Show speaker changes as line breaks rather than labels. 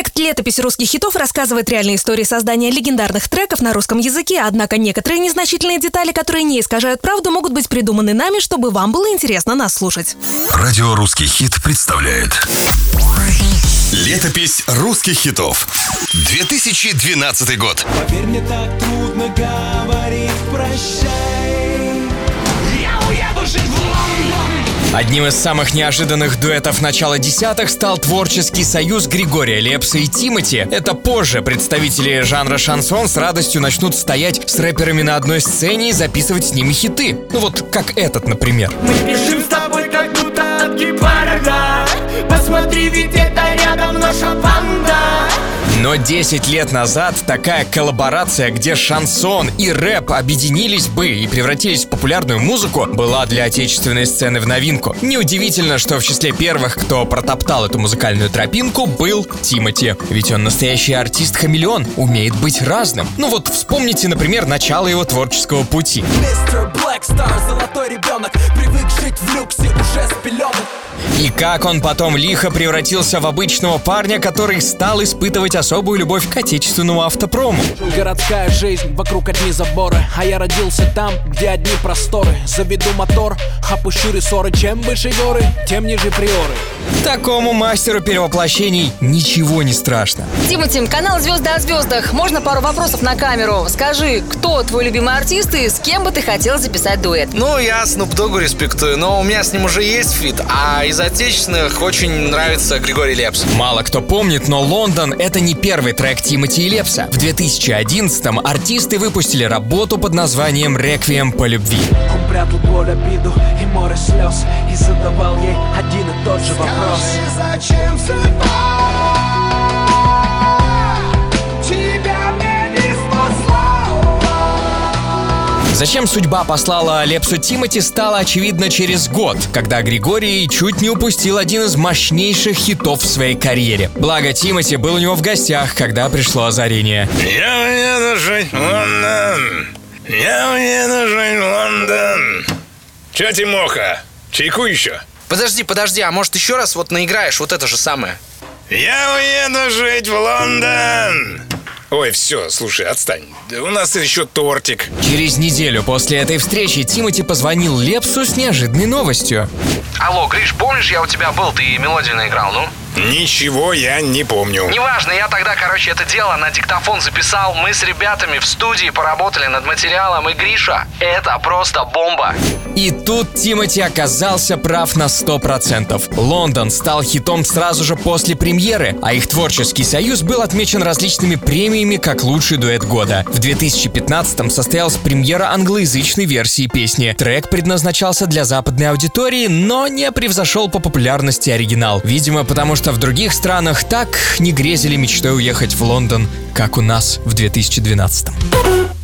Проект «Летопись русских хитов» рассказывает реальные истории создания легендарных треков на русском языке, однако некоторые незначительные детали, которые не искажают правду, могут быть придуманы нами, чтобы вам было интересно нас слушать.
Радио «Русский хит» представляет. Летопись русских хитов 2012 год.
Поверь, мне так трудно
Одним из самых неожиданных дуэтов начала десятых стал творческий союз Григория Лепса и Тимати. Это позже представители жанра шансон с радостью начнут стоять с рэперами на одной сцене и записывать с ними хиты. Ну вот как этот, например.
Мы бежим с тобой, как будто от гепарда Посмотри, ведь это рядом наша банда
Но 10 лет назад такая коллаборация, где шансон и рэп объединились бы и превратились в популярную музыку, была для отечественной сцены в новинку. Неудивительно, что в числе первых, кто протоптал эту музыкальную тропинку, был Тимати. Ведь он настоящий артист-хамелеон, умеет быть разным. Ну вот вспомните, например, начало его творческого пути.
Мистер золотой ребенок Привык жить в люксе уже с пеленок
И как он потом лихо превратился в обычного парня, который стал испытывать особую любовь к отечественному автопрому.
Городская жизнь, вокруг одни заборы А я родился там, где одни просторы. Заведу мотор, опущу рессоры. Чем выше горы, тем ниже приоры
Такому мастеру перевоплощений ничего не страшно.
Тимати, канал «Звезды о звездах». Можно пару вопросов на камеру? Скажи, кто твой любимый артист и с кем бы ты хотел записать дуэт?
Ну, я Snoop Dogg респектую, но у меня с ним уже есть feat, а из отечественных очень нравится Григорий Лепс.
Мало кто помнит, но «Лондон» — это не первый трек Тимати и Лепса. В 2011-м артисты выпустили работу под названием «Реквием по любви».
Прятал боль, обиду и море слез И задавал ей один и тот же вопрос
Зачем судьба Тебя мне не спасла
Зачем судьба послала Лепсу Тимати, стало очевидно через год, когда Григорий чуть не упустил один из мощнейших хитов в своей карьере. Благо, Тимати был у него в гостях, когда пришло озарение.
Я в Лондон. Я уеду жить в Лондон. Че, Тимоха, чайку еще? Подожди, подожди, а может еще раз вот наиграешь вот это же самое? Я уеду жить в Лондон. Ой, все, слушай, отстань. У нас еще тортик.
Через неделю после этой встречи Тимати позвонил Лепсу с неожиданной новостью.
Алло, Гриш, помнишь, я у тебя был, ты мелодию наиграл, ну?
Ничего я не помню
Неважно, я тогда, короче, это дело на диктофон записал. Мы с ребятами в студии поработали над материалом, и Гриша, это просто бомба.
И тут Тимати оказался прав на 100%. Лондон стал хитом сразу же после премьеры, а их творческий союз был отмечен различными премиями как лучший дуэт года. В 2015-м состоялась премьера англоязычной версии песни. Трек предназначался для западной аудитории, но не превзошел по популярности оригинал. Видимо, потому что в других странах так не грезили мечтой уехать в Лондон, как у нас в 2012-м.